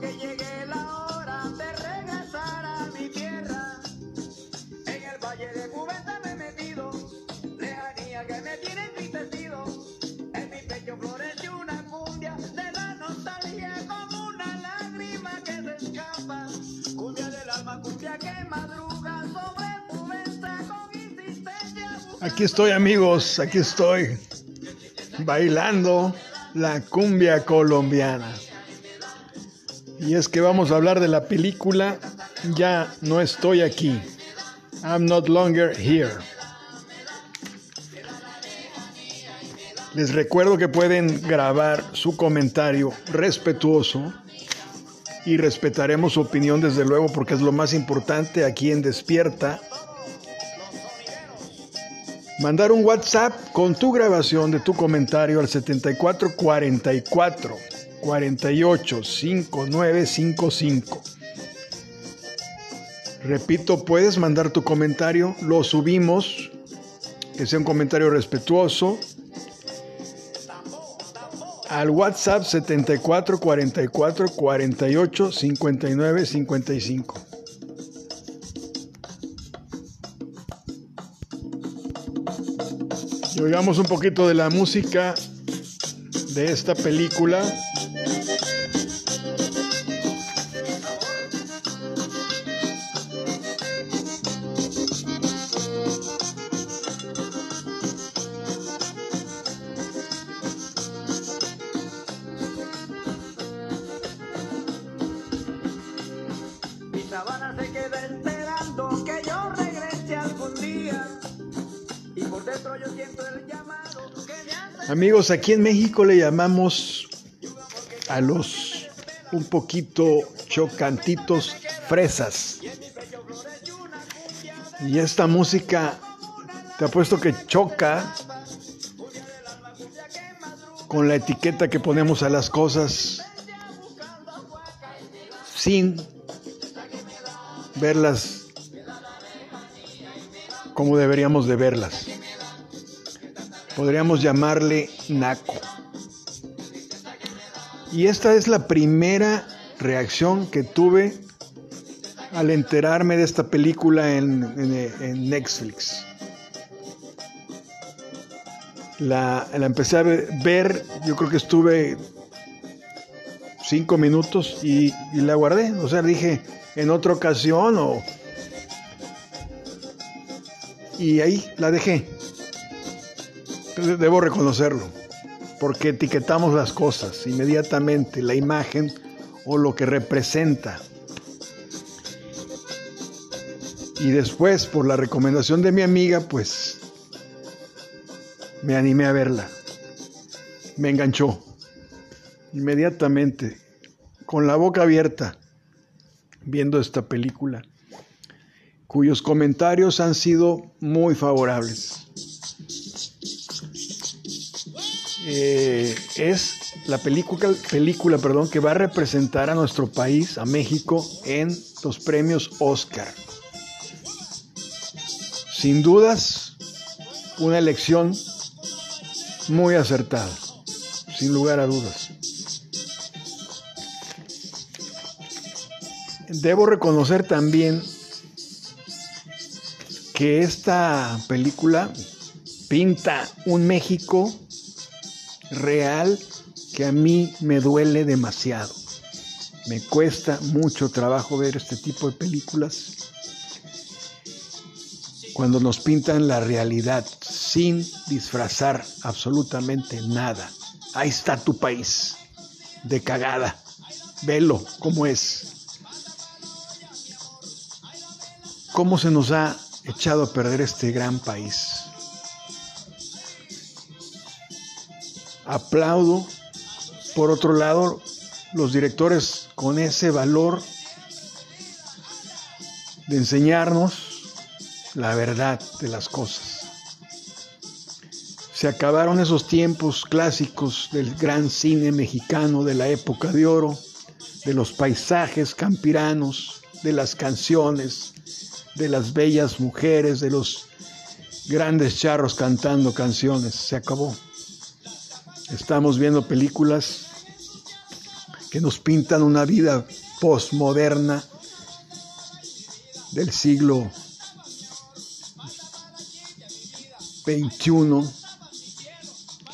Que llegue la hora de regresar a mi tierra. En el valle de Cubeta me he metido, lejanía que me tiene entristecido. En mi pecho florece una cumbia de la nostalgia como una lágrima que se escapa. Cumbia del alma, cumbia que madruga sobre Cubeta con insistencia. Aquí estoy amigos, aquí estoy bailando la cumbia colombiana. Y es que vamos a hablar de la película Ya no estoy aquí. I'm not longer here. Les recuerdo que pueden grabar su comentario respetuoso y respetaremos su opinión desde luego porque es lo más importante aquí en Despierta Mandar un WhatsApp con tu grabación de tu comentario al 7444 48 5955. Repito, puedes mandar tu comentario, lo subimos, que sea un comentario respetuoso, al WhatsApp 7444 48 59 55. Y oigamos un poquito de la música de esta película. Mi sabana se queda esperando que yo regrese algún día. Y por dentro yo siento el llamado. Amigos, aquí en México le llamamos a los un poquito chocantitos fresas. Y esta música, te apuesto que choca con la etiqueta que ponemos a las cosas sin verlas como deberíamos de verlas. Podríamos llamarle naco. Y esta es la primera reacción que tuve al enterarme de esta película en, Netflix. La, la empecé a ve- ver, yo creo que estuve cinco minutos y, y la guardé. O sea, dije en otra ocasión o... Y ahí la dejé. Debo reconocerlo, porque etiquetamos las cosas inmediatamente, la imagen o lo que representa. Y después, por la recomendación de mi amiga, pues me animé a verla. Me enganchó inmediatamente, con la boca abierta, viendo esta película, cuyos comentarios han sido muy favorables. Eh, es la película, película perdón, que va a representar a nuestro país, a México, en los premios Oscar. Sin dudas, una elección muy acertada, sin lugar a dudas. Debo reconocer también que esta película pinta un México real que a mí me duele demasiado. Me cuesta mucho trabajo ver este tipo de películas cuando nos pintan la realidad sin disfrazar absolutamente nada. Ahí está tu país, de cagada. Velo como es. ¿Cómo se nos ha echado a perder este gran país? Aplaudo, por otro lado, los directores con ese valor de enseñarnos la verdad de las cosas. Se acabaron esos tiempos clásicos del gran cine mexicano de la época de oro, de los paisajes campiranos, de las canciones, de las bellas mujeres, de los grandes charros cantando canciones. Se acabó. Estamos viendo películas que nos pintan una vida postmoderna del siglo XXI,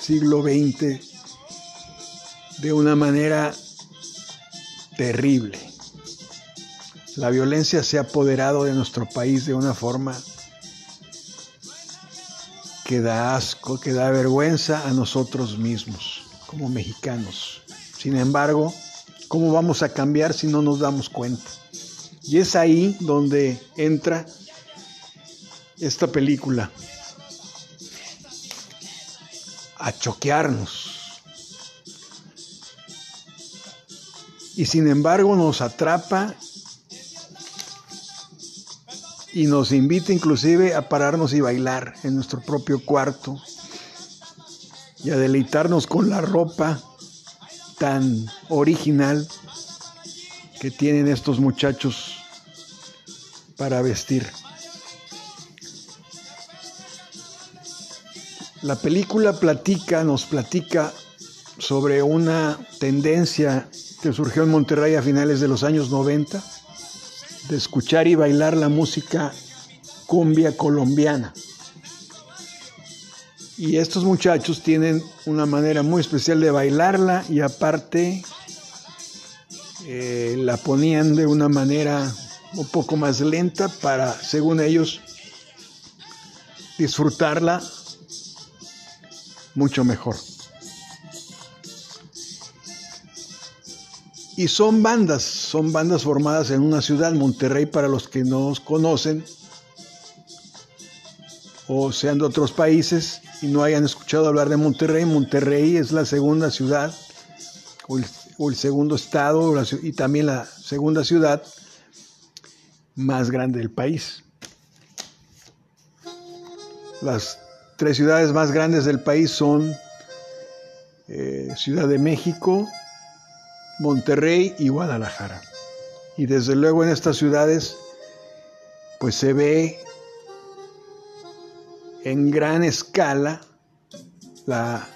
siglo XX, de una manera terrible. La violencia se ha apoderado de nuestro país de una forma que da asco, que da vergüenza a nosotros mismos como mexicanos. Sin embargo, ¿cómo vamos a cambiar si no nos damos cuenta? Y es ahí donde entra esta película a choquearnos. Y sin embargo nos atrapa y nos invita inclusive a pararnos y bailar en nuestro propio cuarto y a deleitarnos con la ropa tan original que tienen estos muchachos para vestir. La película platica, nos platica sobre una tendencia que surgió en Monterrey a finales de los años 90 de escuchar y bailar la música cumbia colombiana. Y estos muchachos tienen una manera muy especial de bailarla y aparte eh, la ponían de una manera un poco más lenta para, según ellos, disfrutarla mucho mejor. Y son bandas, son bandas formadas en una ciudad, Monterrey, para los que no nos conocen o sean de otros países y no hayan escuchado hablar de Monterrey. Monterrey es la segunda ciudad o el, segundo estado y también la segunda ciudad más grande del país. Las tres ciudades más grandes del país son eh, Ciudad de México, Monterrey y Guadalajara. Y desde luego en estas ciudades pues se ve en gran escala la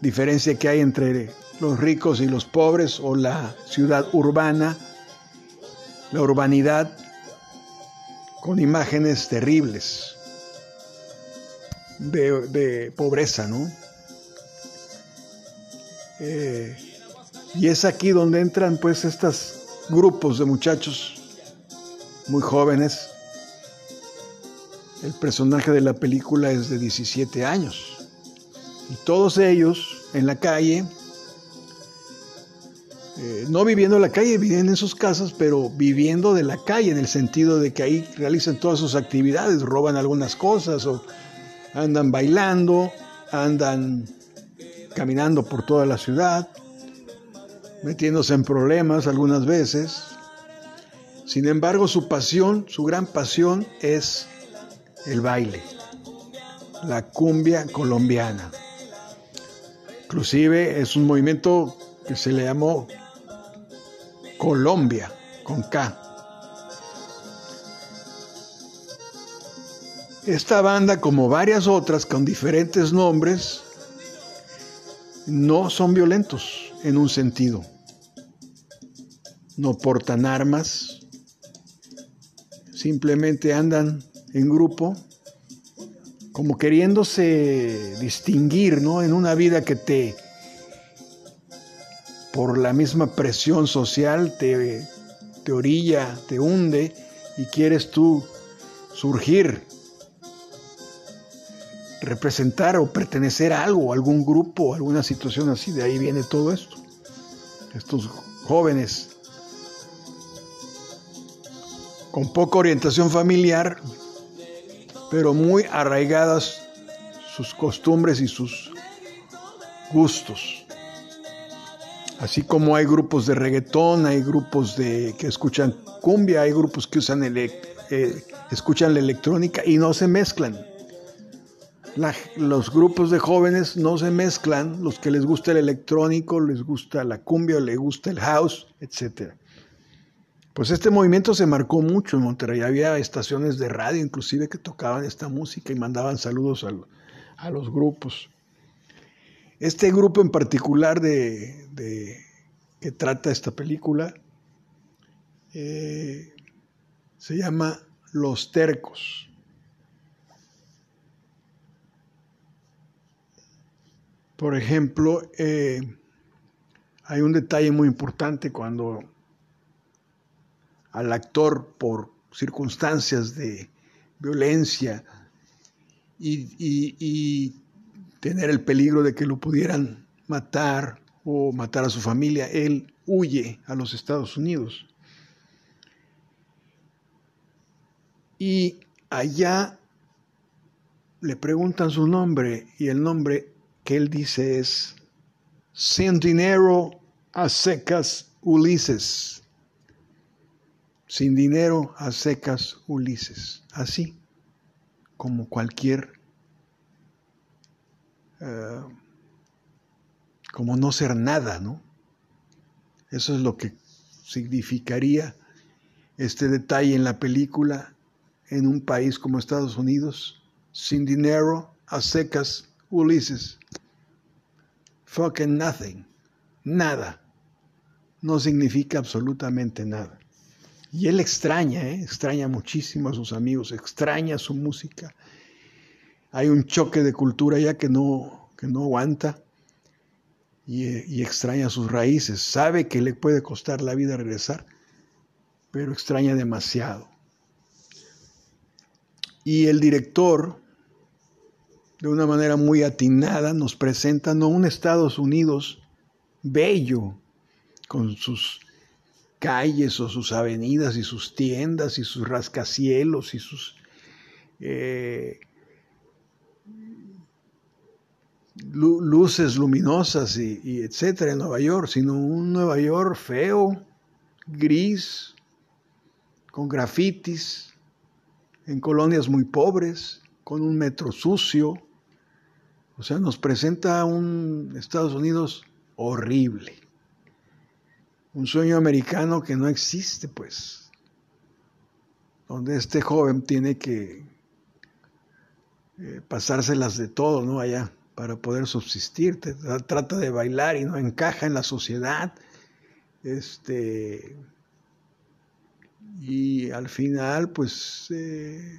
diferencia que hay entre los ricos y los pobres o la ciudad urbana, la urbanidad con imágenes terribles de, pobreza, ¿no? Eh, y es aquí donde entran pues estos grupos de muchachos muy jóvenes. El personaje de la película es de 17 años. Y todos ellos en la calle, eh, no viviendo en la calle, viven en sus casas, pero viviendo de la calle en el sentido de que ahí realizan todas sus actividades, roban algunas cosas o andan bailando, andan caminando por toda la ciudad metiéndose en problemas algunas veces. Sin embargo, su pasión, su gran pasión es el baile, la cumbia colombiana. Inclusive es un movimiento que se le llamó Colombia, con K. Esta banda, como varias otras con diferentes nombres, no son violentos en un sentido. No portan armas, simplemente andan en grupo como queriéndose distinguir, ¿no? En una vida que te, por la misma presión social, te, te orilla, te hunde y quieres tú surgir representar o pertenecer a algo, a algún grupo, alguna situación así. De ahí viene todo esto. Estos jóvenes con poca orientación familiar, pero muy arraigadas sus costumbres y sus gustos. Así como hay grupos de reggaetón, hay grupos de que escuchan cumbia, hay grupos que usan eh, escuchan la electrónica y no se mezclan los grupos de jóvenes no se mezclan, los que les gusta el electrónico, les gusta la cumbia, les gusta el house, etc. Pues este movimiento se marcó mucho en Monterrey. Había estaciones de radio inclusive que tocaban esta música y mandaban saludos a, los grupos. Este grupo en particular de, que trata esta película eh, se llama Los Tercos. Por ejemplo, eh, hay un detalle muy importante cuando al actor, por circunstancias de violencia y, tener el peligro de que lo pudieran matar o matar a su familia, él huye a los Estados Unidos. Y allá le preguntan su nombre y el nombre que él dice es Sin dinero a secas Ulises. Sin dinero a secas Ulises. Así como cualquier... Eh, como no ser nada, ¿no? Eso es lo que significaría este detalle en la película en un país como Estados Unidos, sin dinero, a secas, Ulises. Fucking nothing. Nada. No significa absolutamente nada. Y él extraña, ¿eh? extraña muchísimo a sus amigos, extraña su música. Hay un choque de cultura ya que no, que no aguanta y, y extraña sus raíces. Sabe que le puede costar la vida regresar, pero extraña demasiado. Y el director, de una manera muy atinada, nos presenta no un Estados Unidos bello, con sus calles o sus avenidas y sus tiendas y sus rascacielos y sus eh, luces luminosas y, etcétera en Nueva York, sino un Nueva York feo, gris, con grafitis, en colonias muy pobres, con un metro sucio. O sea, nos presenta un Estados Unidos horrible. Un sueño americano que no existe, pues. Donde este joven tiene que eh, pasárselas de todo, ¿no? Allá, para poder subsistir. Trata de bailar y no encaja en la sociedad. Este y al final, pues, eh,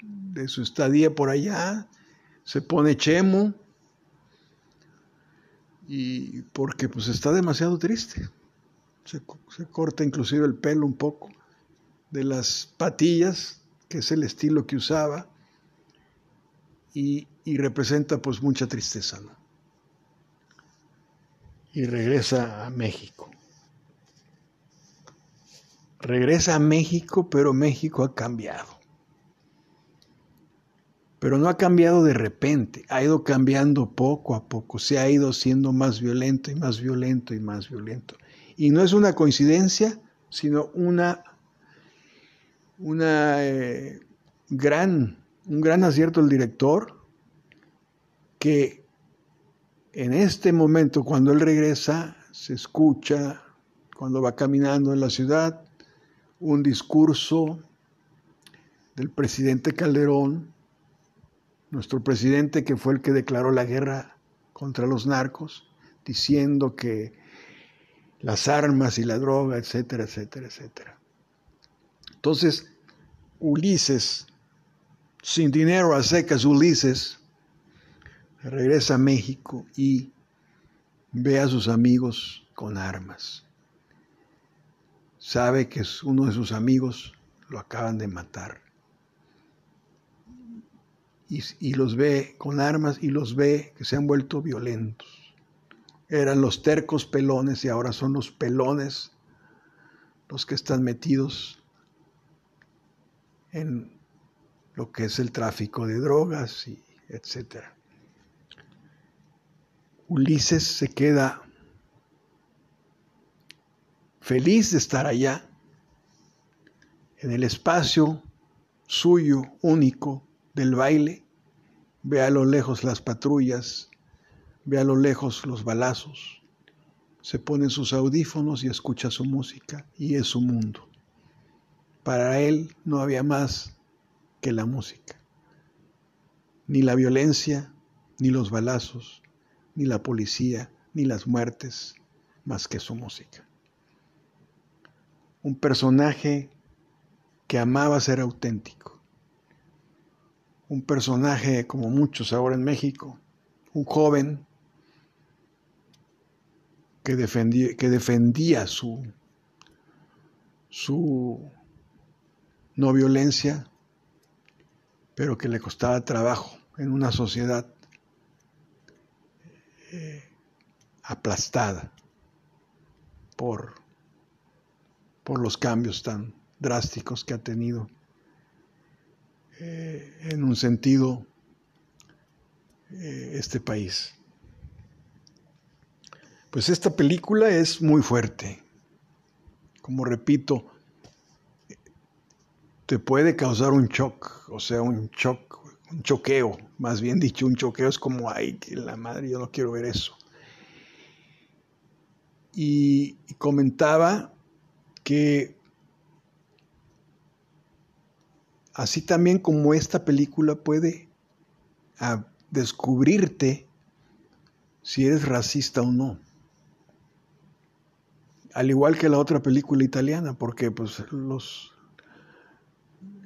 de su estadía por allá, se pone chemo y porque pues está demasiado triste. Se, corta inclusive el pelo un poco de las patillas, que es el estilo que usaba, y, y representa pues mucha tristeza, ¿no? Y regresa a México regresa a México, pero México ha cambiado. Pero no ha cambiado de repente, ha ido cambiando poco a poco, se ha ido siendo más violento y más violento y más violento. Y no es una coincidencia, sino una, una eh, gran, un gran acierto del director que en este momento, cuando él regresa, se escucha, cuando va caminando en la ciudad, un discurso del presidente Calderón, nuestro presidente que fue el que declaró la guerra contra los narcos, diciendo que las armas y la droga, etcétera, etcétera, etcétera. Entonces, Ulises, sin dinero a secas, Ulises regresa a México y ve a sus amigos con armas sabe que uno de sus amigos lo acaban de matar. Y, los ve con armas y los ve que se han vuelto violentos. Eran los tercos pelones y ahora son los pelones los que están metidos en lo que es el tráfico de drogas y etcétera. Ulises se queda feliz de estar allá, en el espacio suyo único del baile, ve a lo lejos las patrullas, ve a lo lejos los balazos, se pone sus audífonos y escucha su música y es su mundo. Para él no había más que la música, ni la violencia, ni los balazos, ni la policía, ni las muertes, más que su música. Un personaje que amaba ser auténtico. Un personaje como muchos ahora en México, un joven que defendía, que defendía su, su no violencia, pero que le costaba trabajo en una sociedad eh, aplastada por, por los cambios tan drásticos que ha tenido eh, en un sentido eh, este país. Pues esta película es muy fuerte. Como repito, te puede causar un shock, o sea, un shock, un choqueo, más bien dicho, un choqueo es como, ay, la madre, yo no quiero ver eso. Y comentaba que así también como esta película puede ah, descubrirte si eres racista o no. Al igual que la otra película italiana, porque pues los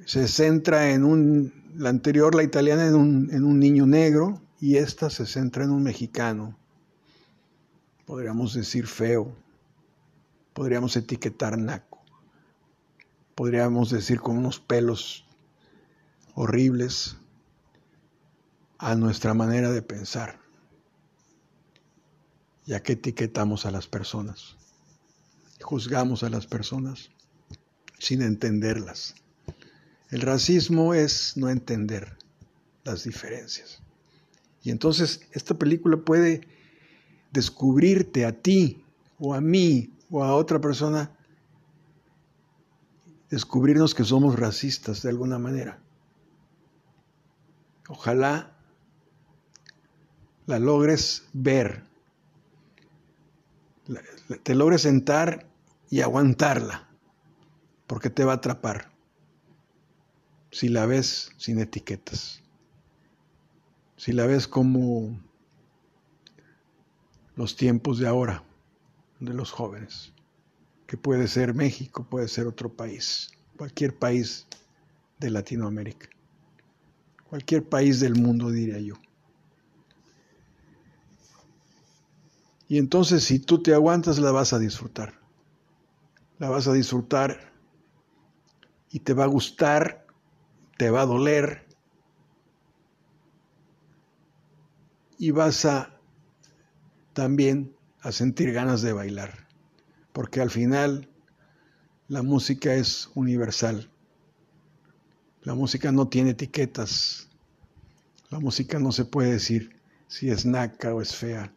se centra en un la anterior, la italiana, en un, en un niño negro y esta se centra en un mexicano. Podríamos decir feo, podríamos etiquetar naco, podríamos decir con unos pelos horribles a nuestra manera de pensar, ya que etiquetamos a las personas, juzgamos a las personas sin entenderlas. El racismo es no entender las diferencias. Y entonces esta película puede descubrirte a ti o a mí o a otra persona, descubrirnos que somos racistas de alguna manera. Ojalá la logres ver, te logres sentar y aguantarla, porque te va a atrapar si la ves sin etiquetas, si la ves como los tiempos de ahora de los jóvenes, que puede ser México, puede ser otro país, cualquier país de Latinoamérica cualquier país del mundo, diría yo. Y entonces si tú te aguantas, la vas a disfrutar. La vas a disfrutar y te va a gustar, te va a doler y vas a también a sentir ganas de bailar, porque al final la música es universal. La música no tiene etiquetas. La música no se puede decir si es naca o es fea.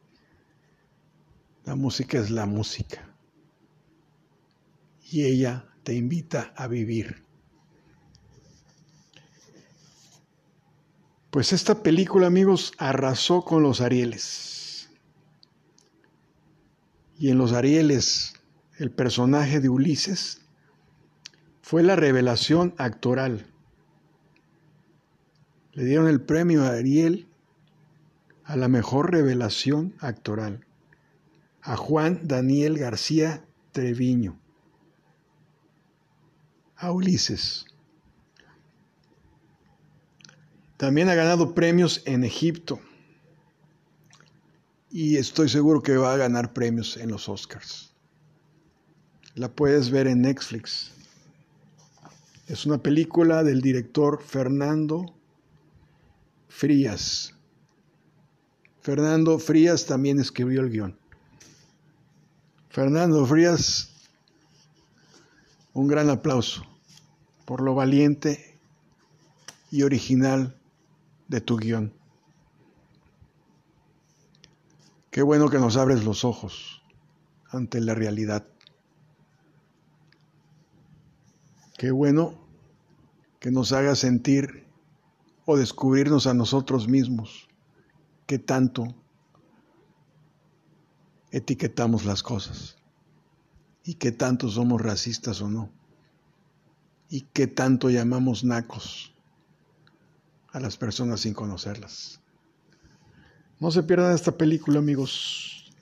La música es la música. Y ella te invita a vivir. Pues esta película, amigos, arrasó con los Arieles. Y en los Arieles, el personaje de Ulises fue la revelación actoral le dieron el premio a Ariel a la mejor revelación actoral, a Juan Daniel García Treviño, a Ulises. También ha ganado premios en Egipto y estoy seguro que va a ganar premios en los Oscars. La puedes ver en Netflix. Es una película del director Fernando Frías. Fernando Frías también escribió el guion. Fernando Frías, un gran aplauso por lo valiente y original de tu guion. Qué bueno que nos abres los ojos ante la realidad. Qué bueno que nos hagas sentir o descubrirnos a nosotros mismos qué tanto etiquetamos las cosas y qué tanto somos racistas o no y qué tanto llamamos nacos a las personas sin conocerlas. No se pierdan esta película, amigos.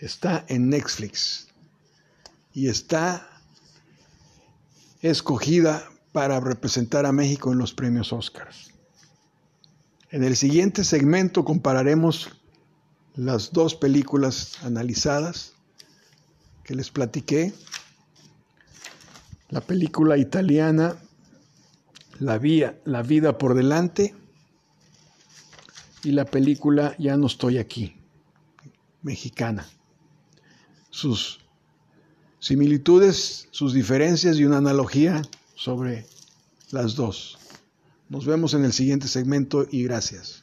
está en Netflix y está escogida para representar a México en los premios Oscars. En el siguiente segmento compararemos las dos películas analizadas que les platiqué. La película italiana La, vía, la vida por delante y la película Ya no estoy aquí, mexicana. Sus similitudes, sus diferencias y una analogía sobre las dos. Nos vemos en el siguiente segmento y gracias.